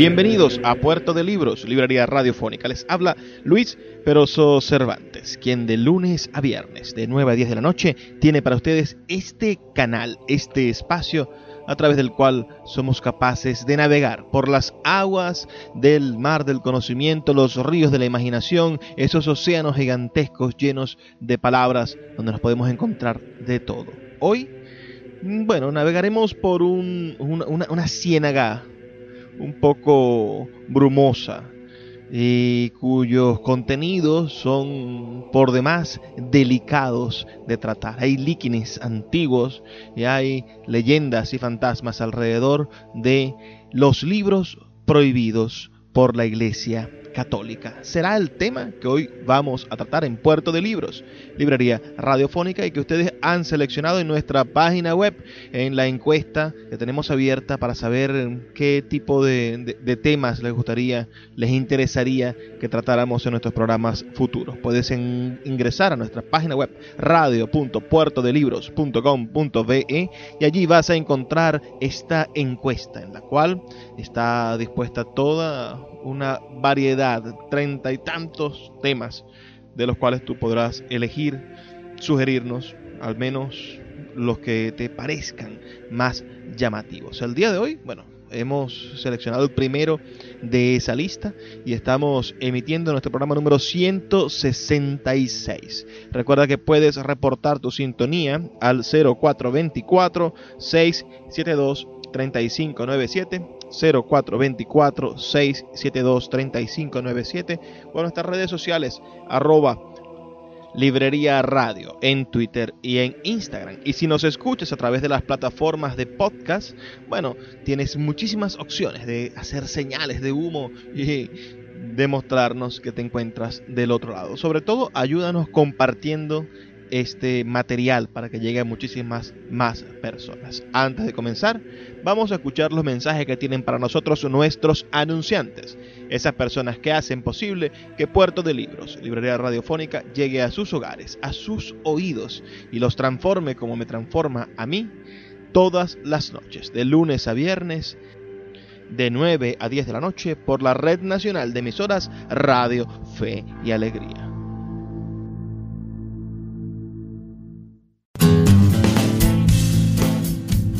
Bienvenidos a Puerto de Libros, librería radiofónica. Les habla Luis Peroso Cervantes, quien de lunes a viernes, de 9 a 10 de la noche, tiene para ustedes este canal, este espacio a través del cual somos capaces de navegar por las aguas del mar del conocimiento, los ríos de la imaginación, esos océanos gigantescos llenos de palabras donde nos podemos encontrar de todo. Hoy, bueno, navegaremos por un, una, una ciénaga un poco brumosa y cuyos contenidos son por demás delicados de tratar. Hay líquenes antiguos y hay leyendas y fantasmas alrededor de los libros prohibidos por la iglesia católica. Será el tema que hoy vamos a tratar en Puerto de Libros, librería radiofónica y que ustedes han seleccionado en nuestra página web en la encuesta que tenemos abierta para saber qué tipo de, temas les gustaría, les interesaría que tratáramos en nuestros programas futuros. Puedes ingresar a nuestra página web radio.puertodelibros.com.be y allí vas a encontrar esta encuesta en la cual está dispuesta toda una variedad, treinta y tantos temas de los cuales tú podrás elegir, sugerirnos al menos los que te parezcan más llamativos. El día de hoy, bueno, hemos seleccionado el primero de esa lista y estamos emitiendo nuestro programa número 166. Recuerda que puedes reportar tu sintonía al 0424 672 3597 0424 672 3597 o nuestras redes sociales arroba Librería Radio en Twitter y en Instagram. Y si nos escuchas a través de las plataformas de podcast, bueno, tienes muchísimas opciones de hacer señales de humo y demostrarnos que te encuentras del otro lado. Sobre todo, ayúdanos compartiendo este material para que llegue a muchísimas más personas. Antes de comenzar, vamos a escuchar los mensajes que tienen para nosotros nuestros anunciantes, esas personas que hacen posible que Puerto de Libros, Librería Radiofónica, llegue a sus hogares, a sus oídos y los transforme como me transforma a mí todas las noches, de lunes a viernes, de 9 a 10 de la noche, por la Red Nacional de Emisoras Radio, Fe y Alegría.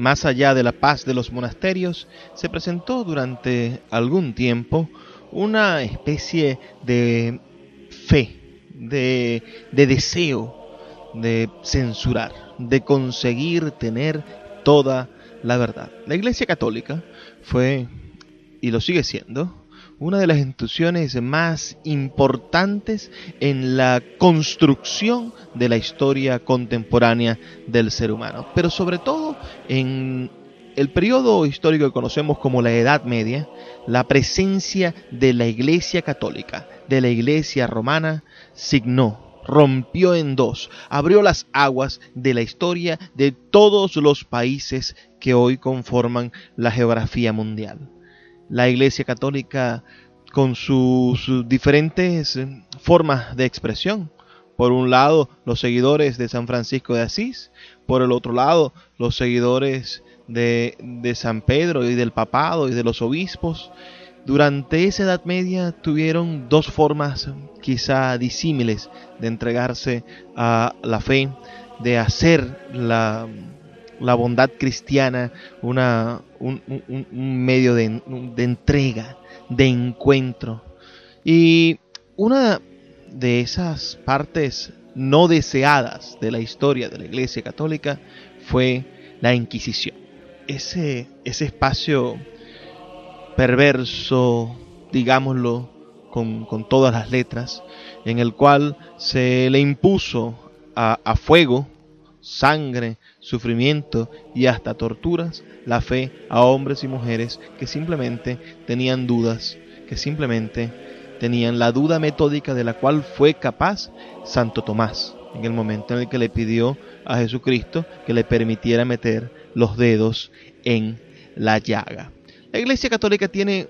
Más allá de la paz de los monasterios, se presentó durante algún tiempo una especie de fe, de, deseo de censurar, de conseguir tener toda la verdad. La Iglesia Católica fue y lo sigue siendo, una de las instituciones más importantes en la construcción de la historia contemporánea del ser humano, pero sobre todo en el periodo histórico que conocemos como la Edad Media, la presencia de la Iglesia Católica, de la Iglesia Romana, signó, rompió en dos, abrió las aguas de la historia de todos los países que hoy conforman la geografía mundial la Iglesia Católica con sus diferentes formas de expresión. Por un lado, los seguidores de San Francisco de Asís, por el otro lado, los seguidores de, San Pedro y del papado y de los obispos. Durante esa Edad Media tuvieron dos formas quizá disímiles de entregarse a la fe, de hacer la, la bondad cristiana una, un, medio de, de, entrega, de encuentro. Y una de esas partes no deseadas de la historia de la Iglesia Católica fue la Inquisición. Ese, ese espacio perverso, digámoslo con, con, todas las letras, en el cual se le impuso a, a fuego, sangre, sufrimiento y hasta torturas la fe a hombres y mujeres que simplemente tenían dudas, que simplemente tenían la duda metódica de la cual fue capaz Santo Tomás en el momento en el que le pidió a Jesucristo que le permitiera meter los dedos en la llaga. La Iglesia Católica tiene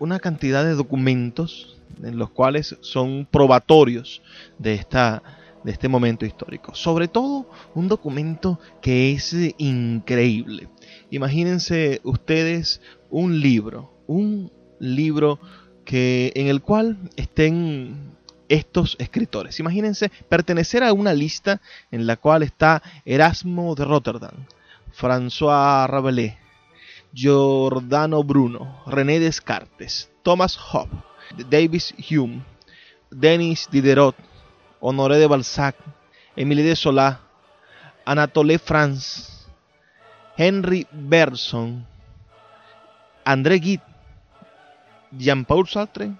una cantidad de documentos en los cuales son probatorios de esta de este momento histórico. Sobre todo un documento que es increíble. Imagínense ustedes un libro, un libro que en el cual estén estos escritores. Imagínense pertenecer a una lista en la cual está Erasmo de Rotterdam, François Rabelais, Giordano Bruno, René Descartes, Thomas Hobbes, Davis Hume, Denis Diderot, Honoré de Balzac, Émilie de Solá, Anatole France, Henry Bergson, André Gide, Jean-Paul Sartre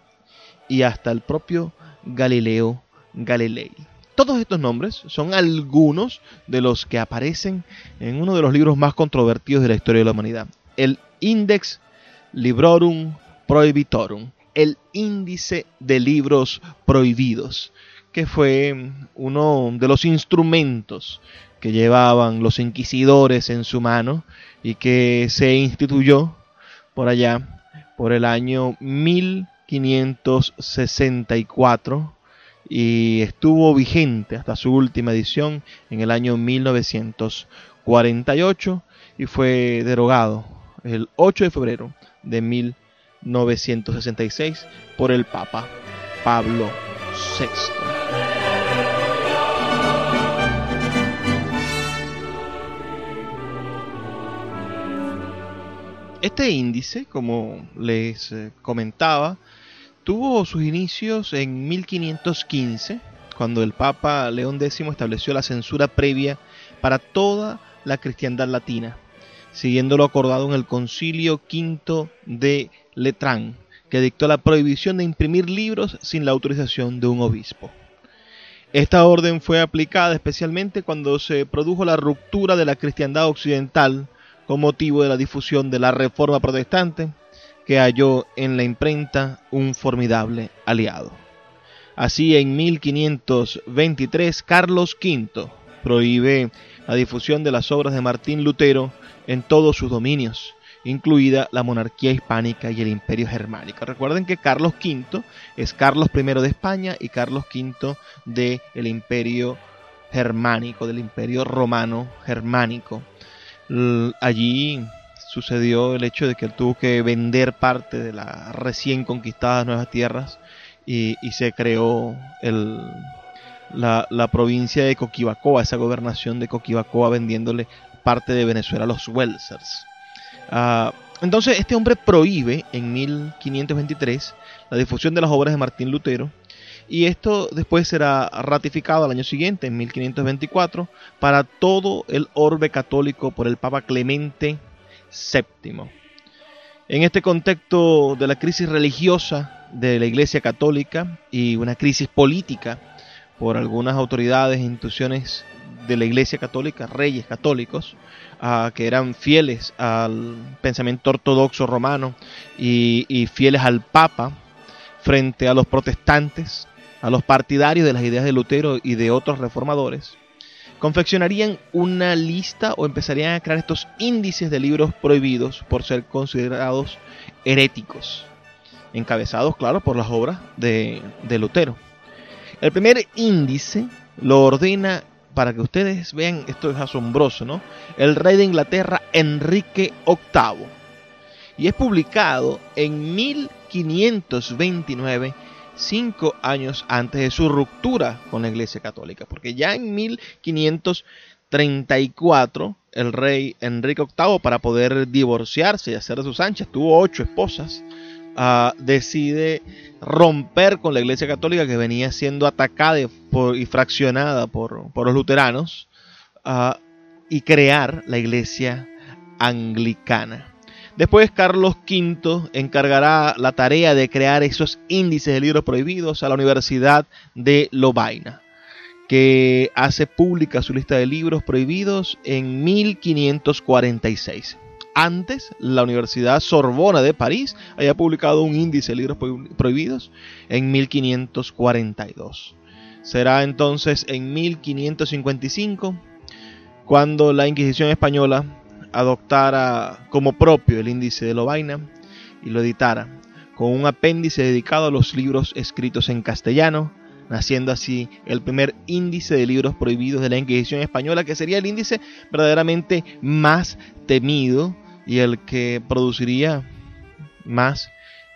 y hasta el propio Galileo Galilei. Todos estos nombres son algunos de los que aparecen en uno de los libros más controvertidos de la historia de la humanidad, el Index Librorum Prohibitorum, el índice de libros prohibidos, que fue uno de los instrumentos que llevaban los inquisidores en su mano y que se instituyó por allá por el año 1564 y estuvo vigente hasta su última edición en el año 1948 y fue derogado el 8 de febrero de 1966 por el Papa Pablo VI. Este índice, como les eh, comentaba, tuvo sus inicios en 1515, cuando el Papa León X estableció la censura previa para toda la cristiandad latina, siguiendo lo acordado en el Concilio V de Letrán, que dictó la prohibición de imprimir libros sin la autorización de un obispo. Esta orden fue aplicada especialmente cuando se produjo la ruptura de la cristiandad occidental con motivo de la difusión de la Reforma Protestante, que halló en la imprenta un formidable aliado. Así, en 1523, Carlos V prohíbe la difusión de las obras de Martín Lutero en todos sus dominios, incluida la monarquía hispánica y el imperio germánico. Recuerden que Carlos V es Carlos I de España y Carlos V del imperio germánico, del imperio romano germánico allí sucedió el hecho de que él tuvo que vender parte de las recién conquistadas nuevas tierras y, se creó el, la, provincia de Coquibacoa, esa gobernación de Coquibacoa vendiéndole parte de Venezuela a los Welsers. Ah, entonces este hombre prohíbe en 1523 la difusión de las obras de Martín Lutero y esto después será ratificado al año siguiente, en 1524, para todo el orbe católico por el Papa Clemente VII. En este contexto de la crisis religiosa de la Iglesia Católica y una crisis política por algunas autoridades e instituciones de la Iglesia Católica, reyes católicos, uh, que eran fieles al pensamiento ortodoxo romano y, y fieles al Papa frente a los protestantes, a los partidarios de las ideas de Lutero y de otros reformadores, confeccionarían una lista o empezarían a crear estos índices de libros prohibidos por ser considerados heréticos, encabezados, claro, por las obras de, de Lutero. El primer índice lo ordena, para que ustedes vean, esto es asombroso, ¿no? El rey de Inglaterra, Enrique VIII. Y es publicado en 1529 cinco años antes de su ruptura con la Iglesia Católica, porque ya en 1534 el rey Enrique VIII, para poder divorciarse y hacer de sus anchas, tuvo ocho esposas, uh, decide romper con la Iglesia Católica que venía siendo atacada y, fraccionada por, los luteranos uh, y crear la Iglesia Anglicana. Después Carlos V encargará la tarea de crear esos índices de libros prohibidos a la Universidad de Lovaina, que hace pública su lista de libros prohibidos en 1546. Antes, la Universidad Sorbona de París había publicado un índice de libros prohibidos en 1542. Será entonces en 1555 cuando la Inquisición española adoptara como propio el índice de Lovaina y lo editara, con un apéndice dedicado a los libros escritos en castellano, naciendo así el primer índice de libros prohibidos de la Inquisición española, que sería el índice verdaderamente más temido y el que produciría más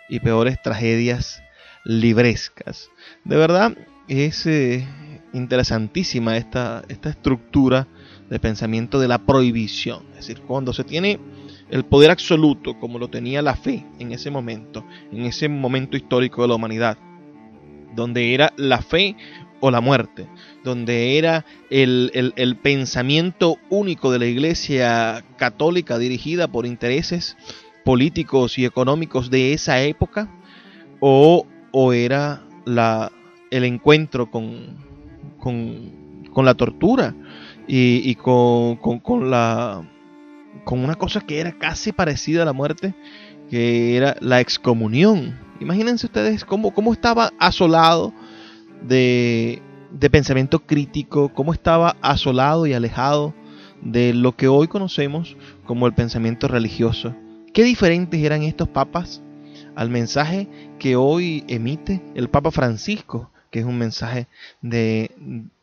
y peores tragedias librescas. De verdad es eh, interesantísima esta, esta estructura de pensamiento de la prohibición. Es decir, cuando se tiene el poder absoluto, como lo tenía la fe en ese momento, en ese momento histórico de la humanidad, donde era la fe o la muerte, donde era el, el, pensamiento único de la iglesia católica dirigida por intereses políticos y económicos de esa época, o, o era la, el encuentro con, con, con la tortura y, y con, con, con, la con una cosa que era casi parecida a la muerte, que era la excomunión. Imagínense ustedes cómo, cómo estaba asolado de, de pensamiento crítico, cómo estaba asolado y alejado de lo que hoy conocemos como el pensamiento religioso. Qué diferentes eran estos papas al mensaje que hoy emite el Papa Francisco que es un mensaje de,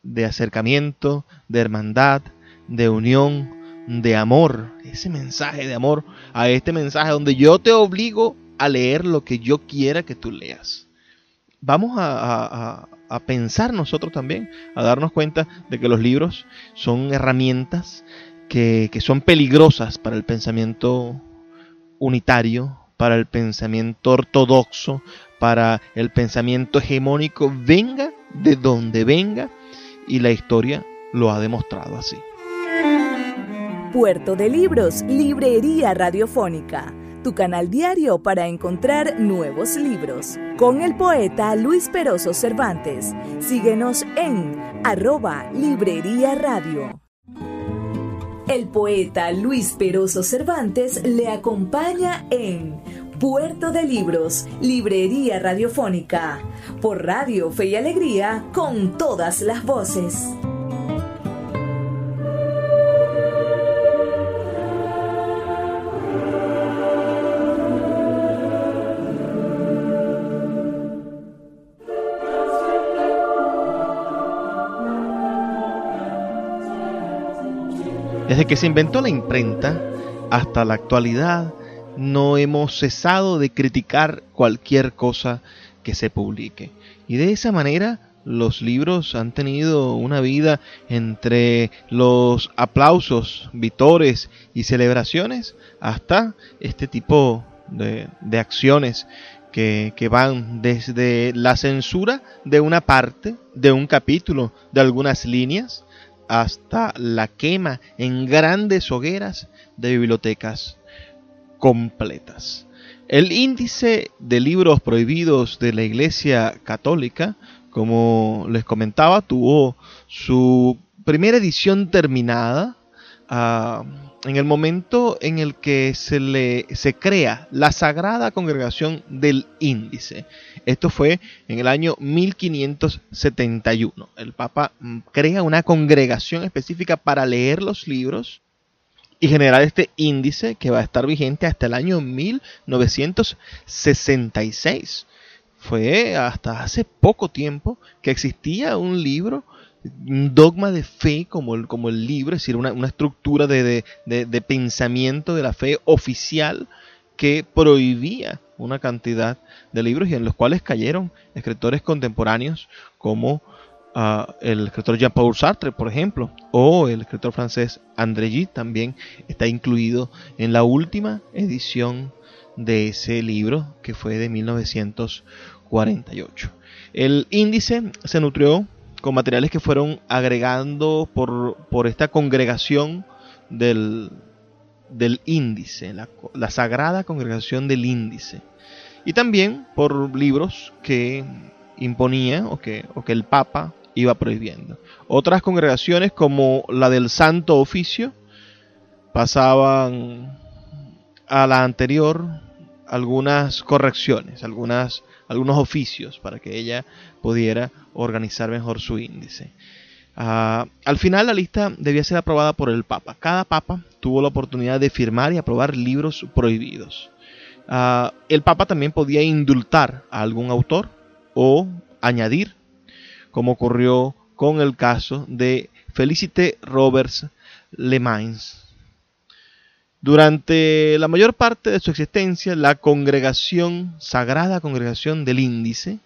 de acercamiento, de hermandad, de unión, de amor. Ese mensaje de amor a este mensaje donde yo te obligo a leer lo que yo quiera que tú leas. Vamos a, a, pensar nosotros también, a darnos cuenta de que los libros son herramientas que, que son peligrosas para el pensamiento unitario, para el pensamiento ortodoxo, para el pensamiento hegemónico, venga de donde venga, y la historia lo ha demostrado así. Puerto de Libros, Librería Radiofónica, tu canal diario para encontrar nuevos libros. Con el poeta Luis Peroso Cervantes. Síguenos en arroba Librería Radio. El poeta Luis Peroso Cervantes le acompaña en Puerto de Libros, Librería Radiofónica, por Radio Fe y Alegría, con todas las voces. Desde que se inventó la imprenta hasta la actualidad, no hemos cesado de criticar cualquier cosa que se publique. Y de esa manera los libros han tenido una vida entre los aplausos, vitores y celebraciones hasta este tipo de, acciones que, van desde la censura de una parte, de un capítulo, de algunas líneas, hasta la quema en grandes hogueras de bibliotecas completas. El índice de libros prohibidos de la Iglesia Católica, como les comentaba, tuvo su primera edición terminada ah, en el momento en el que se, le, se crea la Sagrada Congregación del Índice. Esto fue en el año 1571. El Papa mm, crea una congregación específica para leer los libros y generar este índice que va a estar vigente hasta el año 1966. Fue hasta hace poco tiempo que existía un libro un dogma de fe como el, como el libro, es decir, una, estructura de, pensamiento de la fe oficial que prohibía una cantidad de libros y en los cuales cayeron escritores contemporáneos como el escritor Jean-Paul Sartre, por ejemplo, o el escritor francés André Gide también está incluido en la última edición de ese libro que fue de 1948. El índice se nutrió con materiales que fueron agregando por, esta congregación del, del índice, la, sagrada congregación del índice. Y también por libros que imponía o que, o que el Papa iba prohibiendo. Otras congregaciones como la del Santo Oficio pasaban a la anterior algunas correcciones, algunas algunos oficios para que ella pudiera organizar mejor su índice. Ah, al final la lista debía ser aprobada por el Papa. Cada Papa tuvo la oportunidad de firmar y aprobar libros prohibidos. Ah, el Papa también podía indultar a algún autor o añadir, como ocurrió con el caso de Felicite Roberts Le Mans, durante la mayor parte de su existencia, la congregación, Sagrada Congregación del Índice,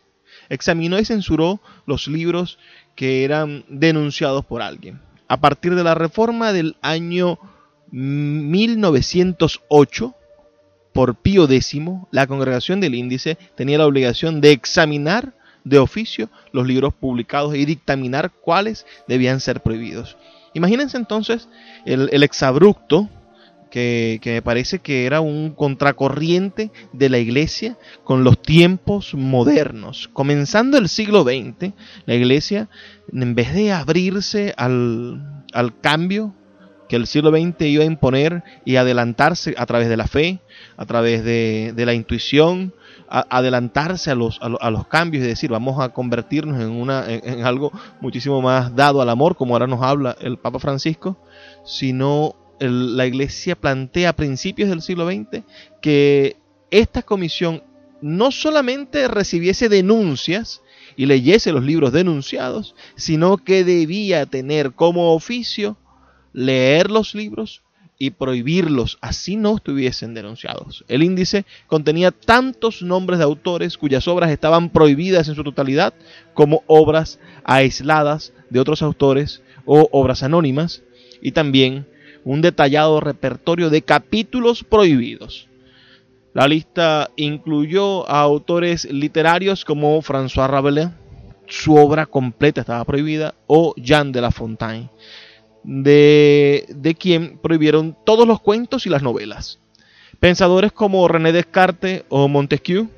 examinó y censuró los libros que eran denunciados por alguien. A partir de la reforma del año 1908, por Pío X, la congregación del índice tenía la obligación de examinar de oficio los libros publicados y dictaminar cuáles debían ser prohibidos. Imagínense entonces el, el exabrupto que, me parece que era un contracorriente de la iglesia con los tiempos modernos. Comenzando el siglo XX, la iglesia, en vez de abrirse al, cambio que el siglo XX iba a imponer y adelantarse a través de la fe, a través de, la intuición, adelantarse a los, a, los cambios y decir, vamos a convertirnos en, una, en, algo muchísimo más dado al amor, como ahora nos habla el Papa Francisco, sino la Iglesia plantea a principios del siglo XX que esta comisión no solamente recibiese denuncias y leyese los libros denunciados, sino que debía tener como oficio leer los libros y prohibirlos, así no estuviesen denunciados. El índice contenía tantos nombres de autores cuyas obras estaban prohibidas en su totalidad, como obras aisladas de otros autores o obras anónimas, y también un detallado repertorio de capítulos prohibidos. La lista incluyó a autores literarios como François Rabelais, su obra completa estaba prohibida, o Jean de La Fontaine, de, de quien prohibieron todos los cuentos y las novelas. Pensadores como René Descartes o Montesquieu,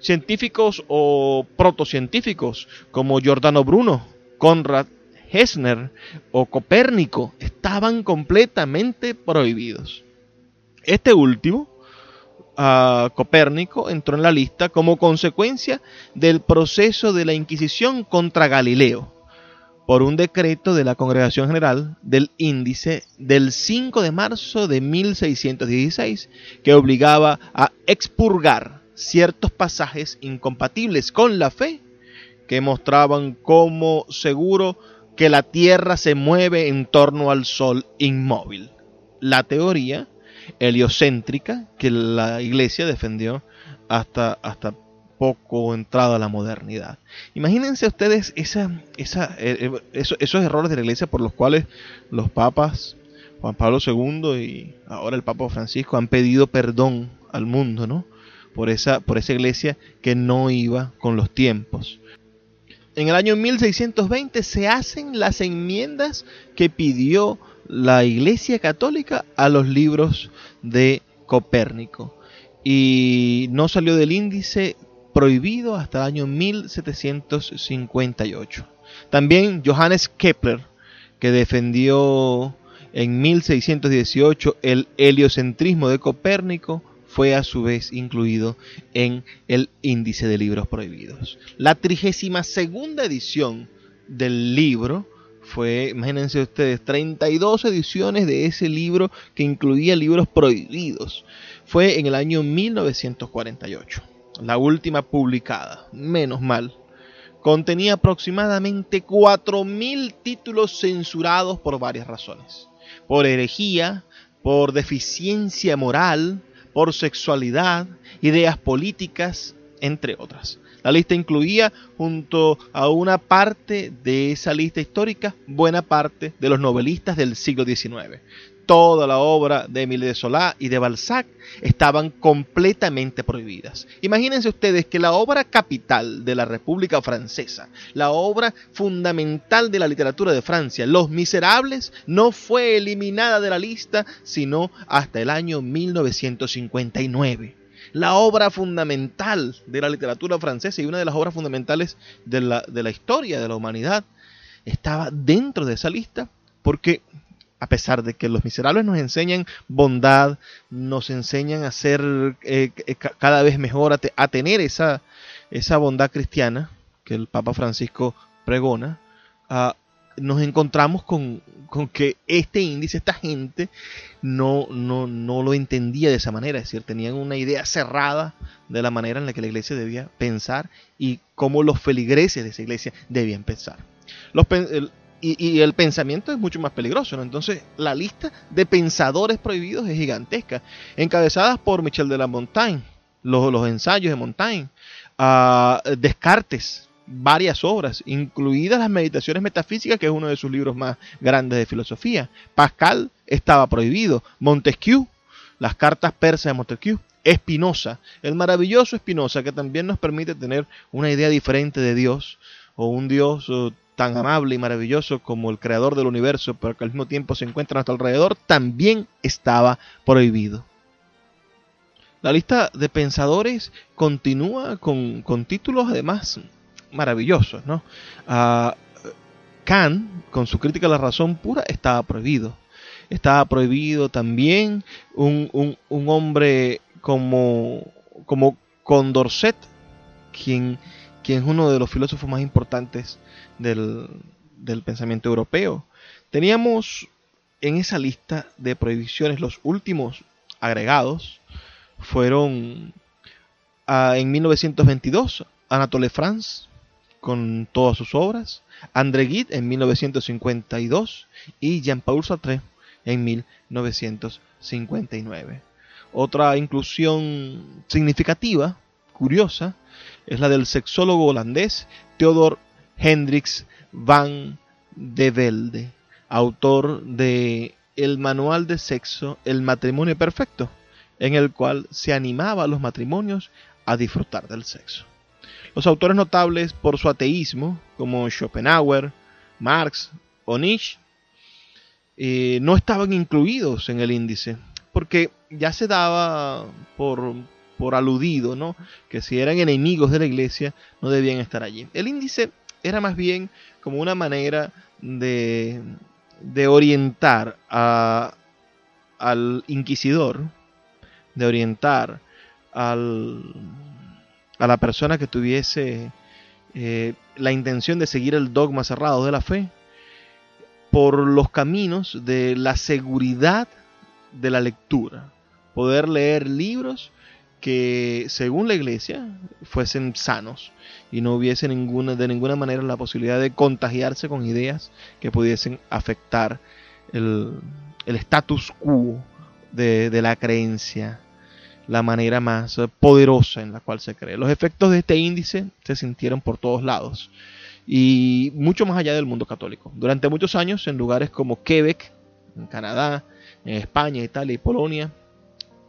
científicos o protocientíficos como Giordano Bruno, Conrad Hessner o Copérnico estaban completamente prohibidos. Este último, Copérnico, entró en la lista como consecuencia del proceso de la Inquisición contra Galileo, por un decreto de la Congregación General del Índice del 5 de marzo de 1616, que obligaba a expurgar ciertos pasajes incompatibles con la fe que mostraban como seguro que la Tierra se mueve en torno al Sol inmóvil. La teoría heliocéntrica que la Iglesia defendió hasta, hasta poco entrada a la modernidad. Imagínense ustedes eh, eh, esos, errores de la Iglesia por los cuales los papas Juan Pablo II y ahora el Papa Francisco han pedido perdón al mundo, ¿no? Por esa, por esa iglesia que no iba con los tiempos en el año 1620 se hacen las enmiendas que pidió la Iglesia Católica a los libros de Copérnico. y no salió del índice prohibido hasta el año 1758. También Johannes Kepler, que defendió en 1618 el heliocentrismo de Copérnico, fue a su vez incluido en el índice de libros prohibidos. La 32 segunda edición del libro fue, imagínense ustedes, 32 ediciones de ese libro que incluía libros prohibidos. Fue en el año 1948, la última publicada, menos mal. Contenía aproximadamente 4.000 títulos censurados por varias razones. Por herejía, por deficiencia moral, por sexualidad, ideas políticas, entre otras. La lista incluía, junto a una parte de esa lista histórica, buena parte de los novelistas del siglo XIX. Toda la obra de Émile de Solá y de Balzac estaban completamente prohibidas. Imagínense ustedes que la obra capital de la República Francesa, la obra fundamental de la literatura de Francia, Los Miserables, no fue eliminada de la lista sino hasta el año 1959 la obra fundamental de la literatura francesa y una de las obras fundamentales de la, de la historia de la humanidad, estaba dentro de esa lista porque a pesar de que los miserables nos enseñan bondad, nos enseñan a ser eh, eh, cada vez mejor, a, tener esa, esa bondad cristiana que el Papa Francisco pregona, uh, nos encontramos con, que este índice, esta gente, no, no, no lo entendía de esa manera, es decir, tenían una idea cerrada de la manera en la que la iglesia debía pensar y cómo los feligreses de esa iglesia debían pensar. Los, y, el pensamiento es mucho más peligroso, ¿no? Entonces, la lista de pensadores prohibidos es gigantesca, encabezadas por Michel de la Montaigne, los, los ensayos de Montaigne, a Descartes, varias obras, incluidas las Meditaciones Metafísicas, que es uno de sus libros más grandes de filosofía. Pascal estaba prohibido. Montesquieu, las cartas persas de Montesquieu. Espinosa, el maravilloso Espinosa, que también nos permite tener una idea diferente de Dios, o un Dios eh, tan amable y maravilloso como el creador del universo, pero que al mismo tiempo se encuentra a nuestro alrededor, también estaba prohibido. La lista de pensadores continúa con, con títulos además maravillosos, ¿no? Uh, Kant, con su crítica a la razón pura, estaba prohibido. Estaba prohibido también un, un, hombre como, como Condorcet, quien, quien es uno de los filósofos más importantes del, pensamiento europeo. Teníamos en esa lista de prohibiciones los últimos agregados fueron uh, en 1922 Anatole France, con todas sus obras, André Gide en 1952 y Jean-Paul Sartre en 1959. Otra inclusión significativa, curiosa, es la del sexólogo holandés Theodor Hendricks van de Velde, autor de El Manual de Sexo, El Matrimonio Perfecto, en el cual se animaba a los matrimonios a disfrutar del sexo. Los autores notables por su ateísmo, como Schopenhauer, Marx o Nietzsche, eh, no estaban incluidos en el índice, porque ya se daba por, por aludido, ¿no? Que si eran enemigos de la iglesia, no debían estar allí. El índice era más bien como una manera de, de orientar a, al inquisidor, de orientar al, a la persona que tuviese eh, la intención de seguir el dogma cerrado de la fe por los caminos de la seguridad de la lectura. Poder leer libros que, según la iglesia, fuesen sanos y no hubiese ninguna, de ninguna manera la posibilidad de contagiarse con ideas que pudiesen afectar el, el status quo de, de la creencia la manera más poderosa en la cual se cree. Los efectos de este índice se sintieron por todos lados y mucho más allá del mundo católico. Durante muchos años en lugares como Quebec, en Canadá, en España, Italia y Polonia,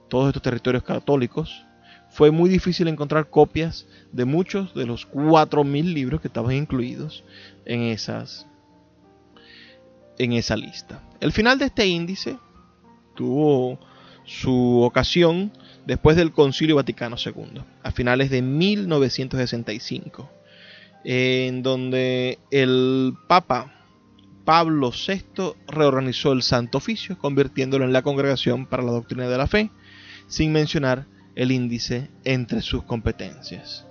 todos estos territorios católicos, fue muy difícil encontrar copias de muchos de los 4.000 libros que estaban incluidos en, esas, en esa lista. El final de este índice tuvo su ocasión después del Concilio Vaticano II, a finales de 1965, en donde el Papa Pablo VI reorganizó el Santo Oficio, convirtiéndolo en la Congregación para la Doctrina de la Fe, sin mencionar el índice entre sus competencias.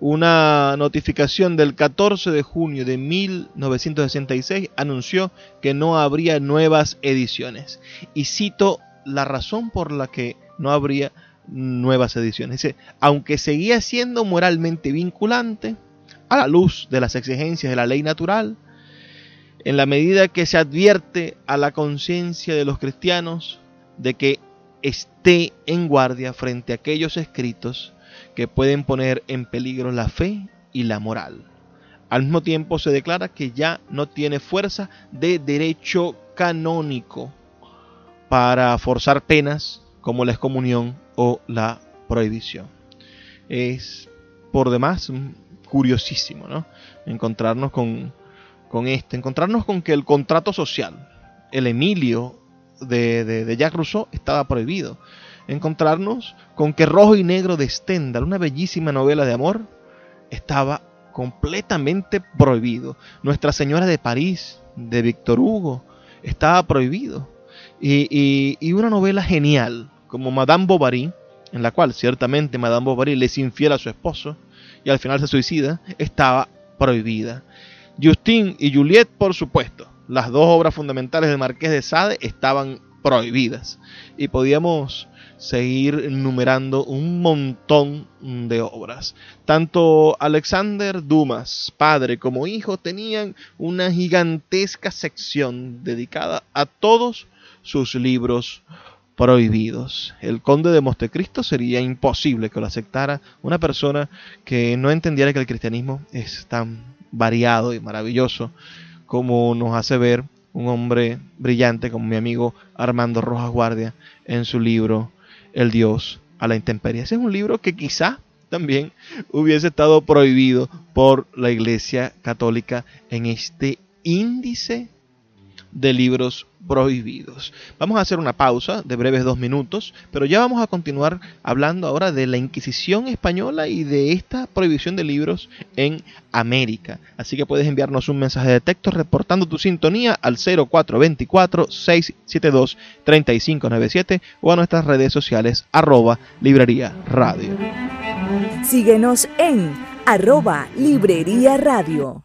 Una notificación del 14 de junio de 1966 anunció que no habría nuevas ediciones. Y cito la razón por la que no habría nuevas ediciones. Dice, aunque seguía siendo moralmente vinculante, a la luz de las exigencias de la ley natural, en la medida que se advierte a la conciencia de los cristianos de que esté en guardia frente a aquellos escritos que pueden poner en peligro la fe y la moral. Al mismo tiempo se declara que ya no tiene fuerza de derecho canónico para forzar penas como la excomunión o la prohibición. Es por demás curiosísimo ¿no? encontrarnos con, con este, encontrarnos con que el contrato social, el Emilio de, de, Jacques Rousseau, estaba prohibido. Encontrarnos con que Rojo y Negro de Stendhal, una bellísima novela de amor, estaba completamente prohibido. Nuestra Señora de París, de Víctor Hugo, estaba prohibido. Y, una novela genial, como Madame Bovary, en la cual ciertamente Madame Bovary le es infiel a su esposo y al final se suicida, estaba prohibida. Justin y Juliette, por supuesto, las dos obras fundamentales del Marqués de Sade estaban prohibidas. Y podíamos seguir numerando un montón de obras. Tanto Alexander Dumas, padre como hijo, tenían una gigantesca sección dedicada a todos sus libros prohibidos. El conde de Montecristo sería imposible que lo aceptara una persona que no entendiera que el cristianismo es tan variado y maravilloso como nos hace ver un hombre brillante como mi amigo Armando Rojas Guardia en su libro El Dios a la intemperie. Ese es un libro que quizá también hubiese estado prohibido por la Iglesia Católica en este índice de libros prohibidos. Vamos a hacer una pausa de breves dos minutos, pero ya vamos a continuar hablando ahora de la Inquisición española y de esta prohibición de libros en América. Así que puedes enviarnos un mensaje de texto reportando tu sintonía al 0424-672-3597 o a nuestras redes sociales arroba librería radio. Síguenos en arroba librería radio.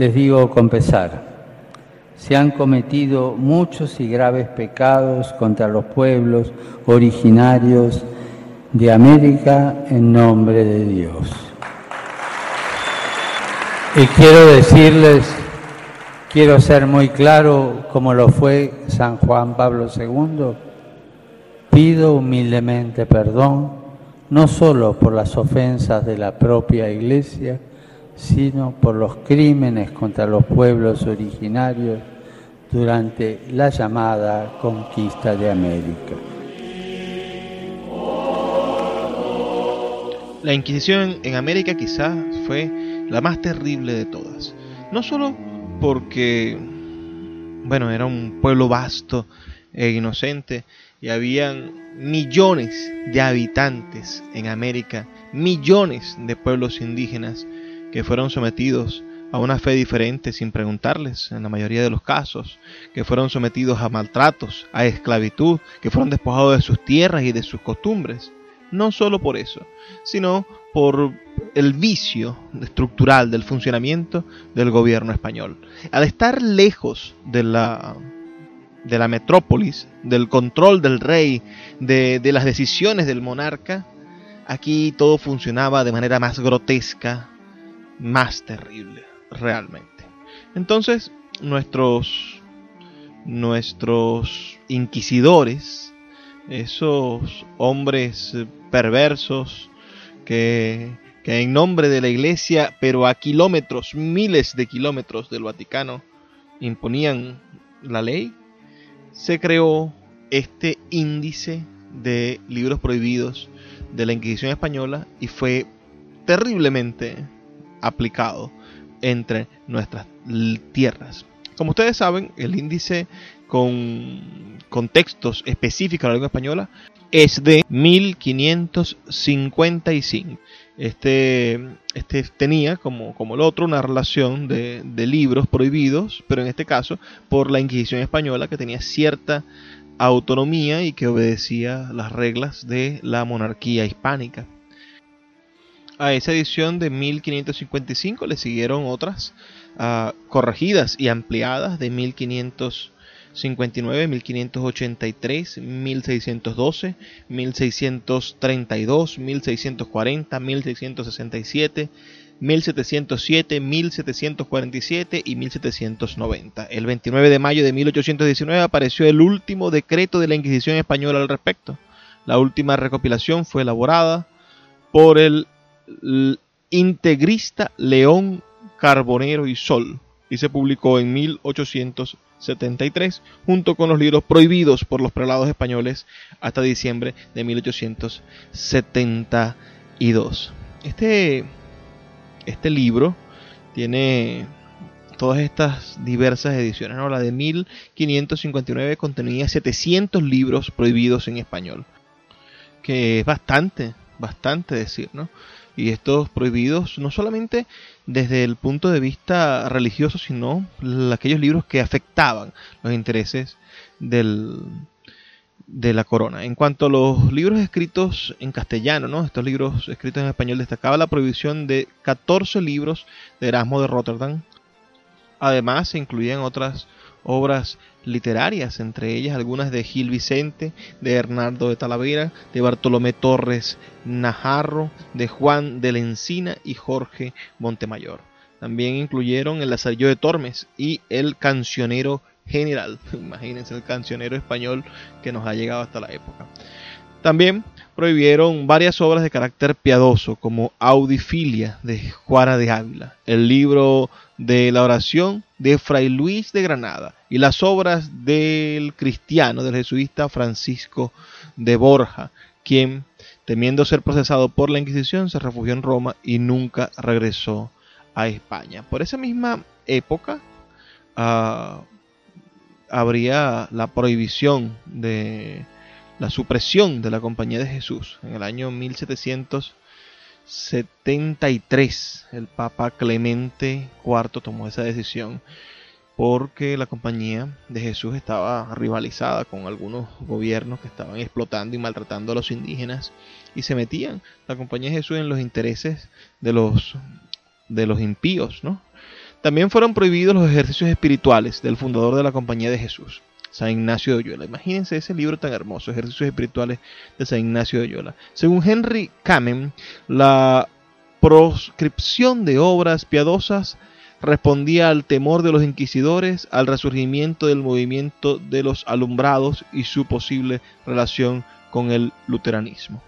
Les digo con pesar, se han cometido muchos y graves pecados contra los pueblos originarios de América en nombre de Dios. Y quiero decirles, quiero ser muy claro como lo fue San Juan Pablo II, pido humildemente perdón, no solo por las ofensas de la propia Iglesia, sino por los crímenes contra los pueblos originarios durante la llamada conquista de América. La Inquisición en América quizás fue la más terrible de todas. No solo porque, bueno, era un pueblo vasto e inocente y habían millones de habitantes en América, millones de pueblos indígenas que fueron sometidos a una fe diferente sin preguntarles en la mayoría de los casos, que fueron sometidos a maltratos, a esclavitud, que fueron despojados de sus tierras y de sus costumbres. No solo por eso, sino por el vicio estructural del funcionamiento del gobierno español. Al estar lejos de la, de la metrópolis, del control del rey, de, de las decisiones del monarca, aquí todo funcionaba de manera más grotesca, más terrible, realmente. Entonces, nuestros, nuestros inquisidores, esos hombres perversos que, que en nombre de la iglesia, pero a kilómetros, miles de kilómetros del Vaticano, imponían la ley, se creó este índice de libros prohibidos de la Inquisición española y fue terriblemente aplicado entre nuestras tierras. Como ustedes saben, el índice con, textos específicos de la lengua española es de 1555. Este, este tenía, como, como el otro, una relación de, de libros prohibidos, pero en este caso por la Inquisición española que tenía cierta autonomía y que obedecía las reglas de la monarquía hispánica. A esa edición de 1555 le siguieron otras uh, corregidas y ampliadas de 1559, 1583, 1612, 1632, 1640, 1667, 1707, 1747 y 1790. El 29 de mayo de 1819 apareció el último decreto de la Inquisición española al respecto. La última recopilación fue elaborada por el integrista León Carbonero y Sol y se publicó en 1873 junto con los libros prohibidos por los prelados españoles hasta diciembre de 1872. Este este libro tiene todas estas diversas ediciones. ¿no? La de 1559 contenía 700 libros prohibidos en español, que es bastante, bastante decir, ¿no? Y estos prohibidos no solamente desde el punto de vista religioso, sino aquellos libros que afectaban los intereses del, de la corona. En cuanto a los libros escritos en castellano, ¿no? estos libros escritos en español, destacaba la prohibición de 14 libros de Erasmo de Rotterdam. Además, se incluían otras obras literarias, entre ellas algunas de Gil Vicente, de Hernando de Talavera, de Bartolomé Torres Najarro, de Juan de la Encina y Jorge Montemayor. También incluyeron el Lazarillo de Tormes y el Cancionero general. Imagínense el cancionero español que nos ha llegado hasta la época. También prohibieron varias obras de carácter piadoso, como Audifilia de Juana de Ávila, el libro de la oración de Fray Luis de Granada y las obras del cristiano, del jesuita Francisco de Borja, quien, temiendo ser procesado por la Inquisición, se refugió en Roma y nunca regresó a España. Por esa misma época, uh, habría la prohibición de la supresión de la Compañía de Jesús. En el año 1773 el Papa Clemente IV tomó esa decisión porque la Compañía de Jesús estaba rivalizada con algunos gobiernos que estaban explotando y maltratando a los indígenas y se metían la Compañía de Jesús en los intereses de los de los impíos, ¿no? También fueron prohibidos los ejercicios espirituales del fundador de la Compañía de Jesús, San Ignacio de Oyola. Imagínense ese libro tan hermoso, Ejercicios Espirituales de San Ignacio de Oyola. Según Henry Kamen, la proscripción de obras piadosas respondía al temor de los inquisidores, al resurgimiento del movimiento de los alumbrados y su posible relación con el luteranismo.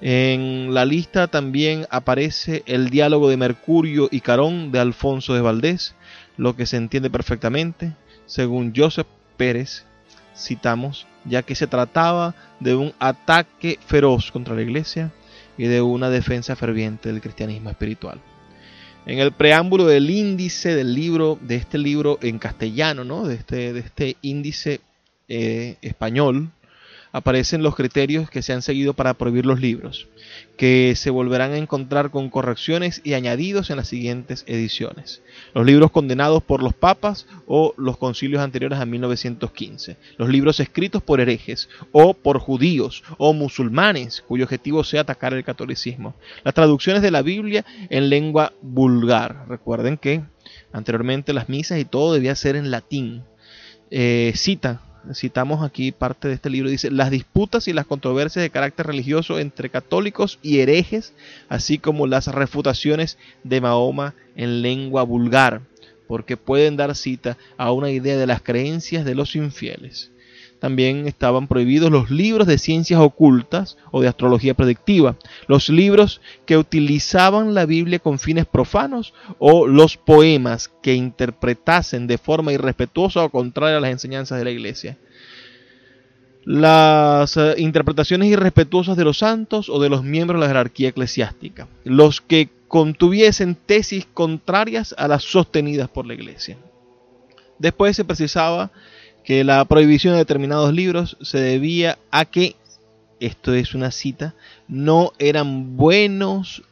En la lista también aparece el diálogo de Mercurio y Carón de Alfonso de Valdés, lo que se entiende perfectamente, según Joseph Pérez, citamos, ya que se trataba de un ataque feroz contra la iglesia y de una defensa ferviente del cristianismo espiritual. En el preámbulo del índice del libro, de este libro en castellano, ¿no? de, este, de este índice eh, español, aparecen los criterios que se han seguido para prohibir los libros, que se volverán a encontrar con correcciones y añadidos en las siguientes ediciones. Los libros condenados por los papas o los concilios anteriores a 1915. Los libros escritos por herejes o por judíos o musulmanes cuyo objetivo sea atacar el catolicismo. Las traducciones de la Biblia en lengua vulgar. Recuerden que anteriormente las misas y todo debía ser en latín. Eh, cita citamos aquí parte de este libro, dice, las disputas y las controversias de carácter religioso entre católicos y herejes, así como las refutaciones de Mahoma en lengua vulgar, porque pueden dar cita a una idea de las creencias de los infieles. También estaban prohibidos los libros de ciencias ocultas o de astrología predictiva, los libros que utilizaban la Biblia con fines profanos o los poemas que interpretasen de forma irrespetuosa o contraria a las enseñanzas de la iglesia las eh, interpretaciones irrespetuosas de los santos o de los miembros de la jerarquía eclesiástica, los que contuviesen tesis contrarias a las sostenidas por la iglesia. Después se precisaba que la prohibición de determinados libros se debía a que, esto es una cita, no eran buenos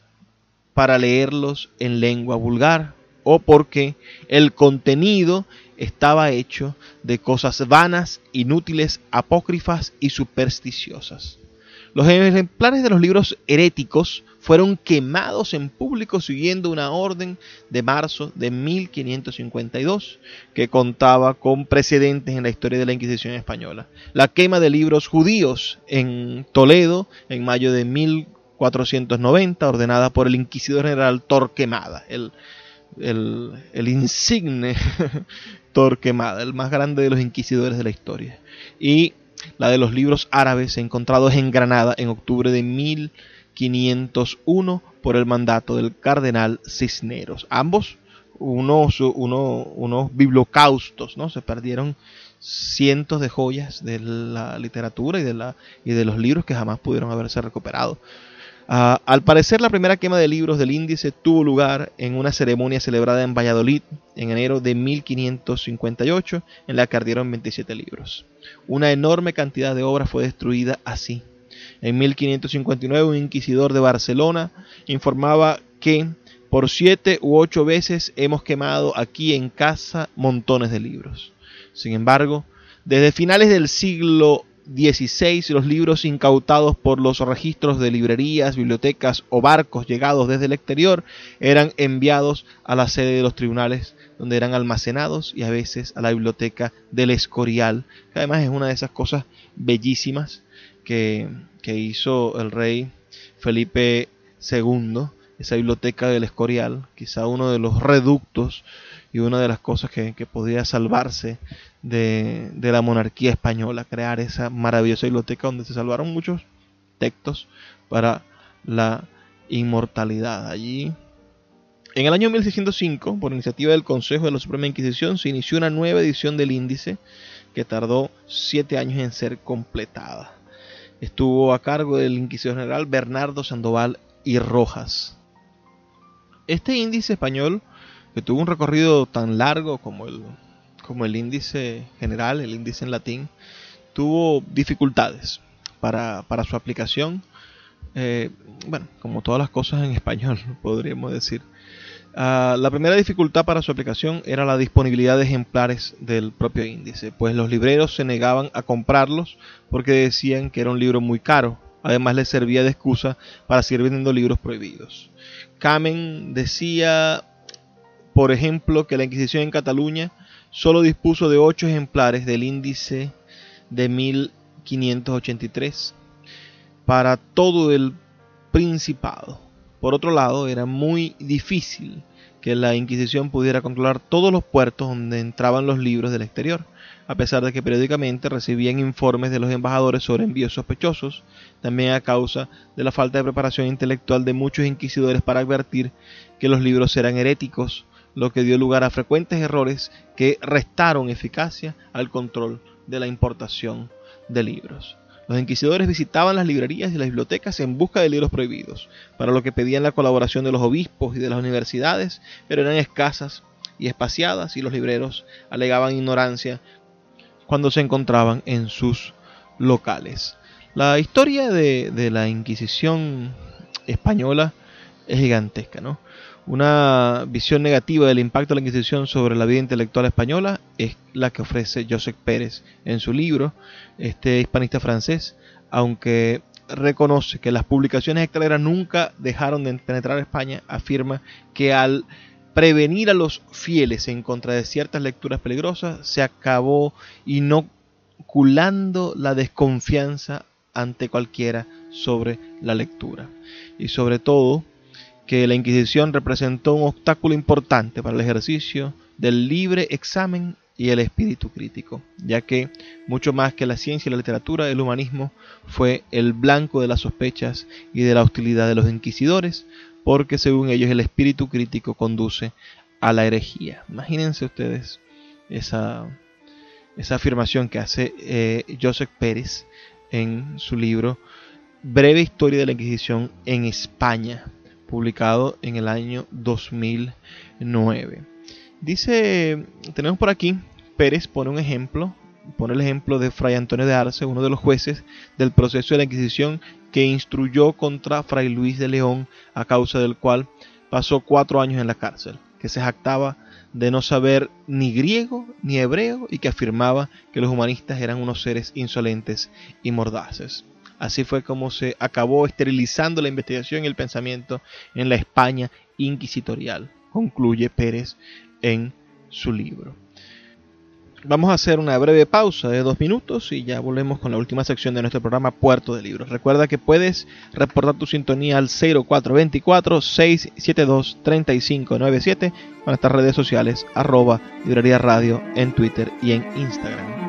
para leerlos en lengua vulgar o porque el contenido estaba hecho de cosas vanas, inútiles, apócrifas y supersticiosas. Los ejemplares de los libros heréticos fueron quemados en público siguiendo una orden de marzo de 1552 que contaba con precedentes en la historia de la Inquisición española. La quema de libros judíos en Toledo en mayo de 1490, ordenada por el inquisidor general Torquemada, el, el, insigne Torquemada, el más grande de los inquisidores de la historia. Y la de los libros árabes encontrados en Granada en octubre de 1501 por el mandato del cardenal Cisneros. Ambos unos, unos bibliocaustos, ¿no? Se perdieron cientos de joyas de la literatura y de, la, y de los libros que jamás pudieron haberse recuperado. Ah, al parecer, la primera quema de libros del índice tuvo lugar en una ceremonia celebrada en Valladolid en enero de 1558, en la que ardieron 27 libros. Una enorme cantidad de obras fue destruida así. En 1559, un inquisidor de Barcelona informaba que por siete u ocho veces hemos quemado aquí en casa montones de libros. Sin embargo, desde finales del siglo 16 los libros incautados por los registros de librerías, bibliotecas o barcos llegados desde el exterior eran enviados a la sede de los tribunales donde eran almacenados y a veces a la biblioteca del Escorial, que además es una de esas cosas bellísimas que, que hizo el rey Felipe II, esa biblioteca del Escorial, quizá uno de los reductos y una de las cosas que, podría salvarse de, la monarquía española, crear esa maravillosa biblioteca donde se salvaron muchos textos para la inmortalidad. Allí, en el año 1605, por iniciativa del Consejo de la Suprema Inquisición, se inició una nueva edición del índice que tardó siete años en ser completada. Estuvo a cargo del inquisidor general Bernardo Sandoval y Rojas. Este índice español que tuvo un recorrido tan largo como el, como el índice general, el índice en latín, tuvo dificultades para, su aplicación. Eh, bueno, como todas las cosas en español, podríamos decir. Ah, la primera dificultad para su aplicación era la disponibilidad de ejemplares del propio índice, pues los libreros se negaban a comprarlos porque decían que era un libro muy caro. Además les servía de excusa para seguir vendiendo libros prohibidos. Kamen decía por ejemplo, que la Inquisición en Cataluña solo dispuso de ocho ejemplares del índice de 1583 para todo el Principado. Por otro lado, era muy difícil que la Inquisición pudiera controlar todos los puertos donde entraban los libros del exterior, a pesar de que periódicamente recibían informes de los embajadores sobre envíos sospechosos, también a causa de la falta de preparación intelectual de muchos inquisidores para advertir que los libros eran heréticos lo que dio lugar a frecuentes errores que restaron eficacia al control de la importación de libros. Los inquisidores visitaban las librerías y las bibliotecas en busca de libros prohibidos, para lo que pedían la colaboración de los obispos y de las universidades, pero eran escasas y espaciadas y los libreros alegaban ignorancia cuando se encontraban en sus locales. La historia de, la Inquisición española es gigantesca, ¿no? Una visión negativa del impacto de la Inquisición sobre la vida intelectual española es la que ofrece Joseph Pérez en su libro, este hispanista francés, aunque reconoce que las publicaciones extranjeras nunca dejaron de penetrar España, afirma que al prevenir a los fieles en contra de ciertas lecturas peligrosas, se acabó inoculando la desconfianza ante cualquiera sobre la lectura. Y sobre todo, que la Inquisición representó un obstáculo importante para el ejercicio del libre examen y el espíritu crítico, ya que mucho más que la ciencia y la literatura, el humanismo fue el blanco de las sospechas y de la hostilidad de los inquisidores, porque según ellos el espíritu crítico conduce a la herejía. Imagínense ustedes esa, esa afirmación que hace eh, Joseph Pérez en su libro Breve Historia de la Inquisición en España, publicado en el año 2009. Dice, tenemos por aquí, Pérez pone un ejemplo, pone el ejemplo de Fray Antonio de Arce, uno de los jueces del proceso de la Inquisición que instruyó contra Fray Luis de León, a causa del cual pasó cuatro años en la cárcel, que se jactaba de no saber ni griego ni hebreo y que afirmaba que los humanistas eran unos seres insolentes y mordaces. Así fue como se acabó esterilizando la investigación y el pensamiento en la España inquisitorial, concluye Pérez en su libro. Vamos a hacer una breve pausa de dos minutos y ya volvemos con la última sección de nuestro programa Puerto de Libros. Recuerda que puedes reportar tu sintonía al 0424-672-3597 con nuestras redes sociales arroba librería radio en Twitter y en Instagram.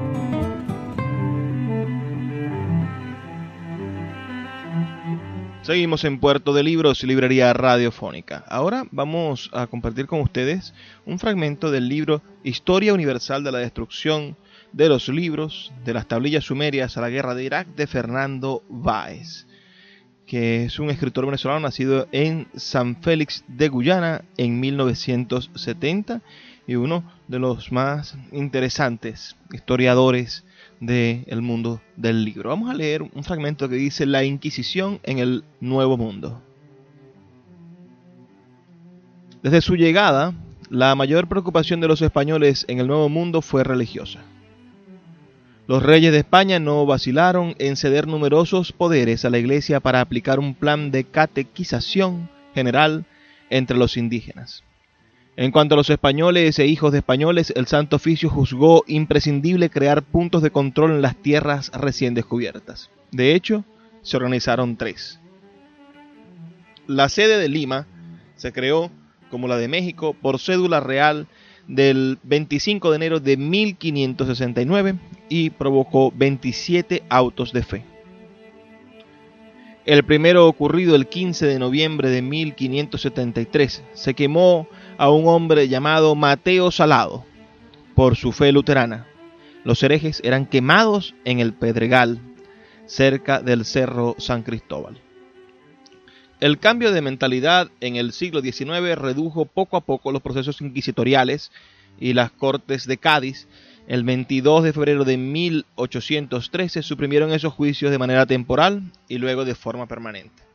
Seguimos en Puerto de Libros, Librería Radiofónica. Ahora vamos a compartir con ustedes un fragmento del libro Historia Universal de la Destrucción de los libros de las tablillas sumerias a la guerra de Irak de Fernando Báez, que es un escritor venezolano nacido en San Félix de Guyana en 1970 y uno de los más interesantes historiadores del mundo del libro. Vamos a leer un fragmento que dice La Inquisición en el Nuevo Mundo. Desde su llegada, la mayor preocupación de los españoles en el Nuevo Mundo fue religiosa. Los reyes de España no vacilaron en ceder numerosos poderes a la Iglesia para aplicar un plan de catequización general entre los indígenas. En cuanto a los españoles e hijos de españoles, el Santo Oficio juzgó imprescindible crear puntos de control en las tierras recién descubiertas. De hecho, se organizaron tres. La sede de Lima se creó, como la de México, por cédula real del 25 de enero de 1569 y provocó 27 autos de fe. El primero ocurrido el 15 de noviembre de 1573 se quemó a un hombre llamado Mateo Salado por su fe luterana. Los herejes eran quemados en el Pedregal, cerca del Cerro San Cristóbal. El cambio de mentalidad en el siglo XIX redujo poco a poco los procesos inquisitoriales y las cortes de Cádiz. El 22 de febrero de 1813 suprimieron esos juicios de manera temporal y luego de forma permanente.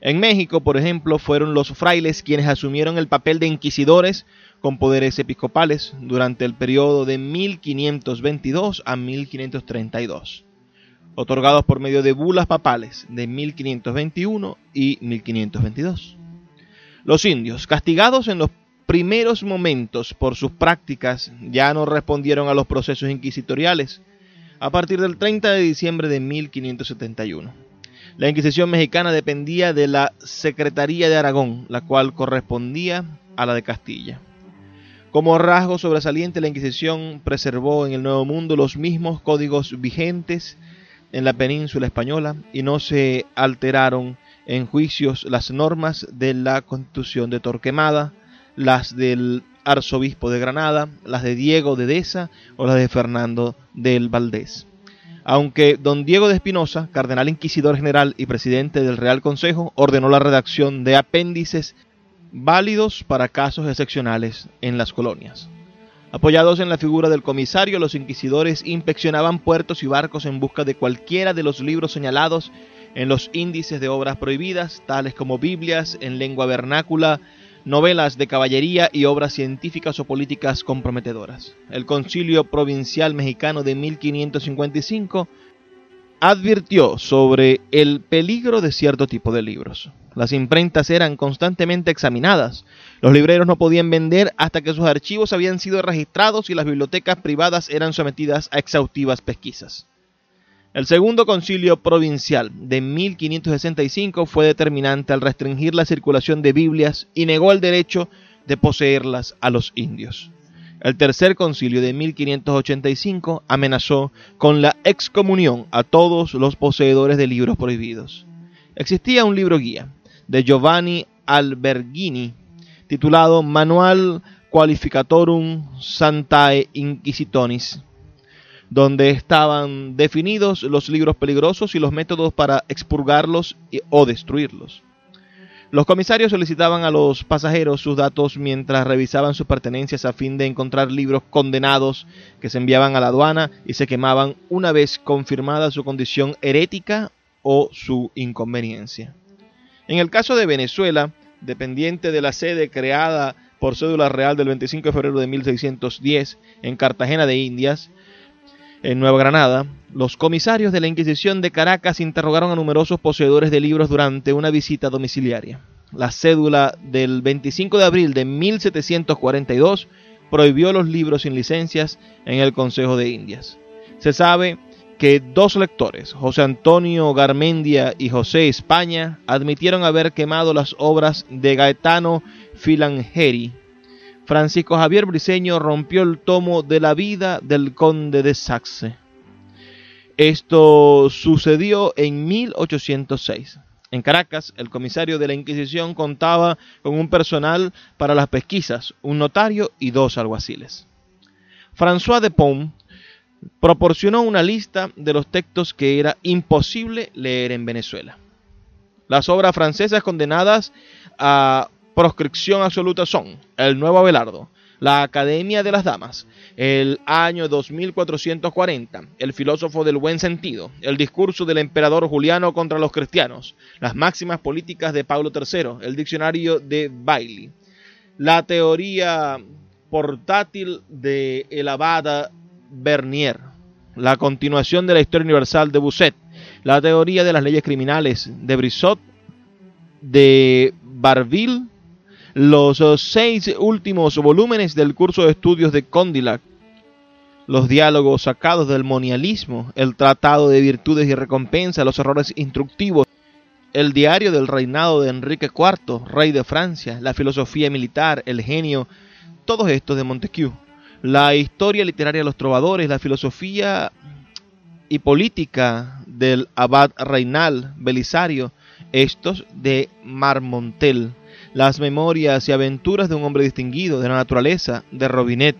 En México, por ejemplo, fueron los frailes quienes asumieron el papel de inquisidores con poderes episcopales durante el periodo de 1522 a 1532 otorgados por medio de bulas papales de 1521 y 1522. Los indios, castigados en los primeros momentos por sus prácticas, ya no respondieron a los procesos inquisitoriales a partir del 30 de diciembre de 1571. La Inquisición mexicana dependía de la Secretaría de Aragón, la cual correspondía a la de Castilla. Como rasgo sobresaliente, la Inquisición preservó en el Nuevo Mundo los mismos códigos vigentes en la península española y no se alteraron en juicios las normas de la constitución de Torquemada, las del arzobispo de Granada, las de Diego de Deza o las de Fernando del Valdés. Aunque don Diego de Espinosa, cardenal inquisidor general y presidente del Real Consejo, ordenó la redacción de apéndices válidos para casos excepcionales en las colonias. Apoyados en la figura del comisario, los inquisidores inspeccionaban puertos y barcos en busca de cualquiera de los libros señalados en los índices de obras prohibidas, tales como Biblias en lengua vernácula, novelas de caballería y obras científicas o políticas comprometedoras. El Concilio Provincial Mexicano de 1555 advirtió sobre el peligro de cierto tipo de libros. Las imprentas eran constantemente examinadas. Los libreros no podían vender hasta que sus archivos habían sido registrados y las bibliotecas privadas eran sometidas a exhaustivas pesquisas. El segundo concilio provincial de 1565 fue determinante al restringir la circulación de Biblias y negó el derecho de poseerlas a los indios. El tercer concilio de 1585 amenazó con la excomunión a todos los poseedores de libros prohibidos. Existía un libro guía de Giovanni Alberghini titulado Manual Qualificatorum Santae Inquisitonis, donde estaban definidos los libros peligrosos y los métodos para expurgarlos o destruirlos. Los comisarios solicitaban a los pasajeros sus datos mientras revisaban sus pertenencias a fin de encontrar libros condenados que se enviaban a la aduana y se quemaban una vez confirmada su condición herética o su inconveniencia. En el caso de Venezuela, dependiente de la sede creada por cédula real del 25 de febrero de 1610 en Cartagena de Indias, en Nueva Granada, los comisarios de la Inquisición de Caracas interrogaron a numerosos poseedores de libros durante una visita domiciliaria. La cédula del 25 de abril de 1742 prohibió los libros sin licencias en el Consejo de Indias. Se sabe que dos lectores, José Antonio Garmendia y José España, admitieron haber quemado las obras de Gaetano Filangeri, Francisco Javier Briceño rompió el tomo de la vida del conde de Saxe. Esto sucedió en 1806. En Caracas, el comisario de la Inquisición contaba con un personal para las pesquisas, un notario y dos alguaciles. François de Pont proporcionó una lista de los textos que era imposible leer en Venezuela. Las obras francesas condenadas a proscripción absoluta son El Nuevo Abelardo, La Academia de las Damas, el año 2440, El filósofo del buen sentido, el discurso del emperador Juliano contra los cristianos, las máximas políticas de Pablo III, el diccionario de Bailey, la teoría portátil de el abad Bernier, la continuación de la historia universal de Busset, la teoría de las leyes criminales de Brissot, de Barville, los seis últimos volúmenes del curso de estudios de Condillac, los diálogos sacados del monialismo, el tratado de virtudes y recompensa, los errores instructivos, el diario del reinado de Enrique IV, rey de Francia, la filosofía militar, el genio, todos estos de Montesquieu, la historia literaria de los trovadores, la filosofía y política del abad reinal Belisario, estos de Marmontel, las memorias y aventuras de un hombre distinguido de la naturaleza, de Robinet,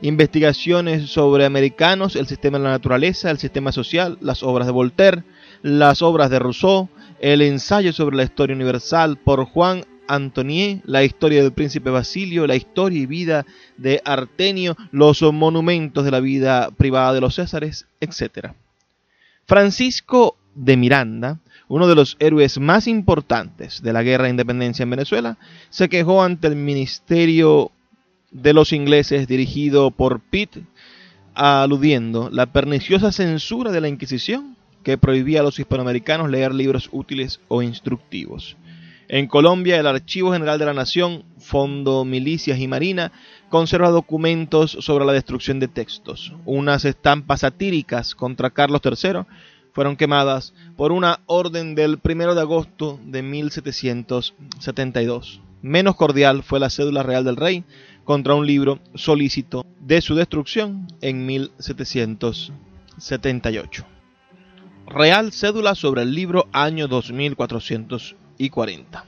investigaciones sobre americanos, el sistema de la naturaleza, el sistema social, las obras de Voltaire, las obras de Rousseau, el ensayo sobre la historia universal por Juan Antonier, la historia del príncipe Basilio, la historia y vida de Artenio, los monumentos de la vida privada de los Césares, etc. Francisco de Miranda uno de los héroes más importantes de la guerra de independencia en Venezuela, se quejó ante el ministerio de los ingleses dirigido por Pitt, aludiendo la perniciosa censura de la Inquisición que prohibía a los hispanoamericanos leer libros útiles o instructivos. En Colombia, el Archivo General de la Nación, Fondo Milicias y Marina, conserva documentos sobre la destrucción de textos, unas estampas satíricas contra Carlos III fueron quemadas por una orden del 1 de agosto de 1772. Menos cordial fue la cédula real del rey contra un libro solícito de su destrucción en 1778. Real cédula sobre el libro año 2440.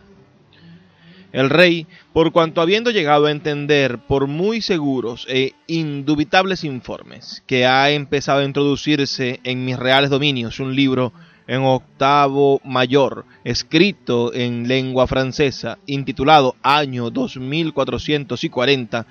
El rey, por cuanto habiendo llegado a entender por muy seguros e indubitables informes que ha empezado a introducirse en mis reales dominios un libro en octavo mayor, escrito en lengua francesa, intitulado Año 2440,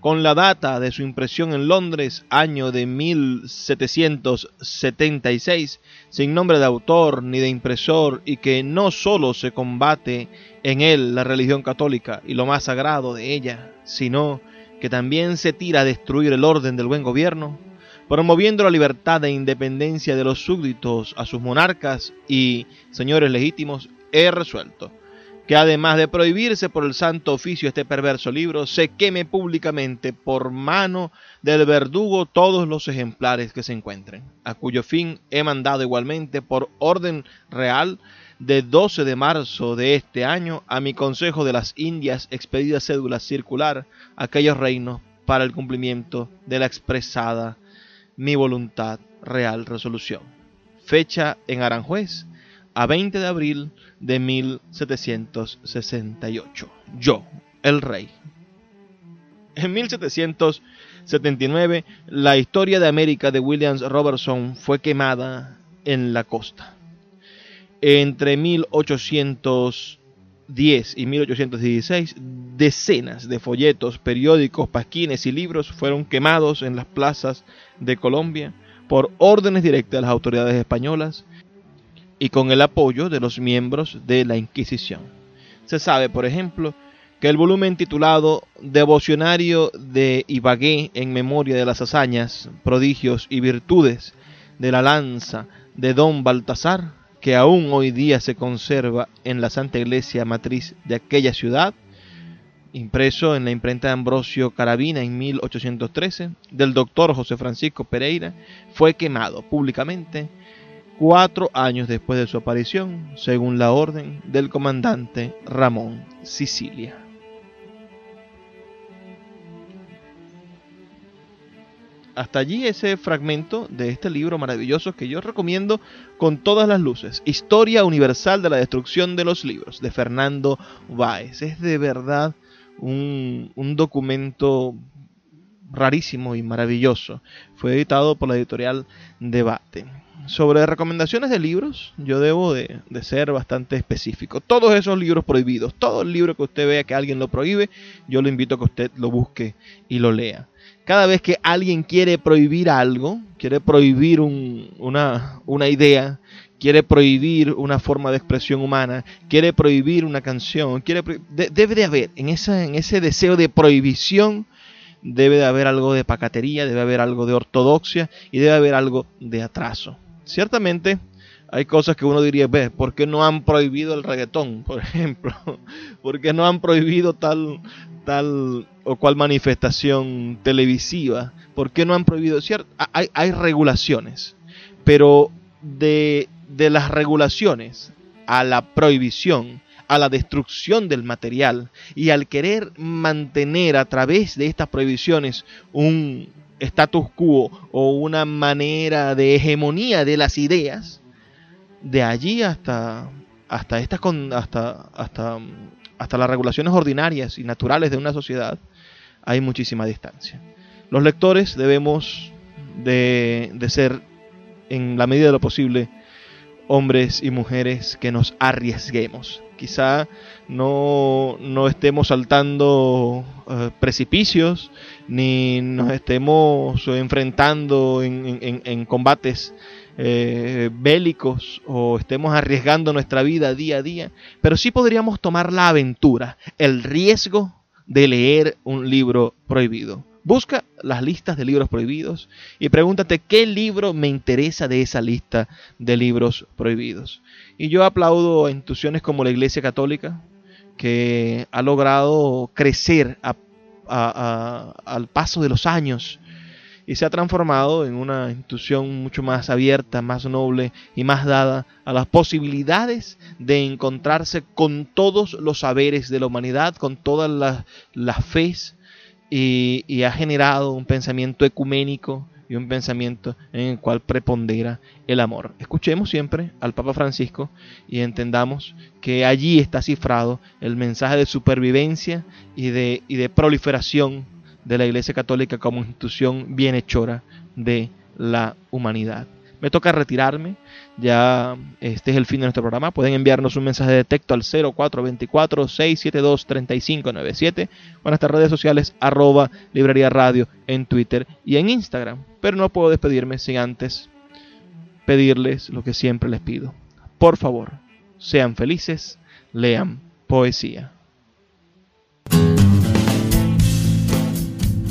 con la data de su impresión en Londres, año de 1776, sin nombre de autor ni de impresor, y que no sólo se combate en él la religión católica y lo más sagrado de ella, sino que también se tira a destruir el orden del buen gobierno, promoviendo la libertad e independencia de los súbditos a sus monarcas y señores legítimos, he resuelto. Que además de prohibirse por el santo oficio este perverso libro, se queme públicamente por mano del verdugo todos los ejemplares que se encuentren, a cuyo fin he mandado igualmente por orden real de 12 de marzo de este año a mi Consejo de las Indias expedida cédula circular a aquellos reinos para el cumplimiento de la expresada mi voluntad real resolución. Fecha en Aranjuez a 20 de abril de 1768. Yo, el rey. En 1779, la historia de América de Williams Robertson fue quemada en la costa. Entre 1810 y 1816, decenas de folletos, periódicos, pasquines y libros fueron quemados en las plazas de Colombia por órdenes directas de las autoridades españolas y con el apoyo de los miembros de la Inquisición. Se sabe, por ejemplo, que el volumen titulado Devocionario de Ibagué en memoria de las hazañas, prodigios y virtudes de la lanza de don Baltasar, que aún hoy día se conserva en la Santa Iglesia matriz de aquella ciudad, impreso en la imprenta de Ambrosio Carabina en 1813, del doctor José Francisco Pereira, fue quemado públicamente cuatro años después de su aparición, según la orden del comandante Ramón Sicilia. Hasta allí ese fragmento de este libro maravilloso que yo recomiendo con todas las luces. Historia Universal de la Destrucción de los Libros, de Fernando Báez. Es de verdad un, un documento rarísimo y maravilloso. Fue editado por la editorial Debate sobre recomendaciones de libros, yo debo de, ser bastante específico. Todos esos libros prohibidos, todo el libro que usted vea que alguien lo prohíbe, yo lo invito a que usted lo busque y lo lea. Cada vez que alguien quiere prohibir algo, quiere prohibir una, una idea, quiere prohibir una forma de expresión humana, quiere prohibir una canción, quiere debe de haber en, esa, en ese deseo de prohibición, debe de haber algo de pacatería, debe haber algo de ortodoxia y debe haber algo de atraso. Ciertamente hay cosas que uno diría, ve, ¿por qué no han prohibido el reggaetón, por ejemplo? ¿Por qué no han prohibido tal, tal o cual manifestación televisiva? ¿Por qué no han prohibido? Cierto, hay, hay regulaciones, pero de, de las regulaciones a la prohibición, a la destrucción del material y al querer mantener a través de estas prohibiciones un, status quo o una manera de hegemonía de las ideas, de allí hasta hasta estas hasta hasta hasta las regulaciones ordinarias y naturales de una sociedad hay muchísima distancia. Los lectores debemos de, de ser en la medida de lo posible hombres y mujeres que nos arriesguemos. Quizá no, no estemos saltando eh, precipicios, ni nos estemos enfrentando en, combates eh, bélicos o estemos arriesgando nuestra vida día a día, pero sí podríamos tomar la aventura, el riesgo de leer un libro prohibido. Busca las listas de libros prohibidos y pregúntate qué libro me interesa de esa lista de libros prohibidos. Y yo aplaudo a instituciones como la Iglesia Católica, que ha logrado crecer al paso de los años y se ha transformado en una institución mucho más abierta, más noble y más dada a las posibilidades de encontrarse con todos los saberes de la humanidad, con todas las, las y, ha generado un pensamiento ecuménico y un pensamiento en el cual prepondera el amor. Escuchemos siempre al Papa Francisco y entendamos que allí está cifrado el mensaje de supervivencia y de, y de proliferación de la Iglesia Católica como institución bienhechora de la humanidad. Me toca retirarme. Ya este es el fin de nuestro programa. Pueden enviarnos un mensaje de texto al 0424-672-3597 o en nuestras redes sociales arroba librería radio en Twitter y en Instagram. Pero no puedo despedirme sin antes pedirles lo que siempre les pido. Por favor, sean felices, lean poesía.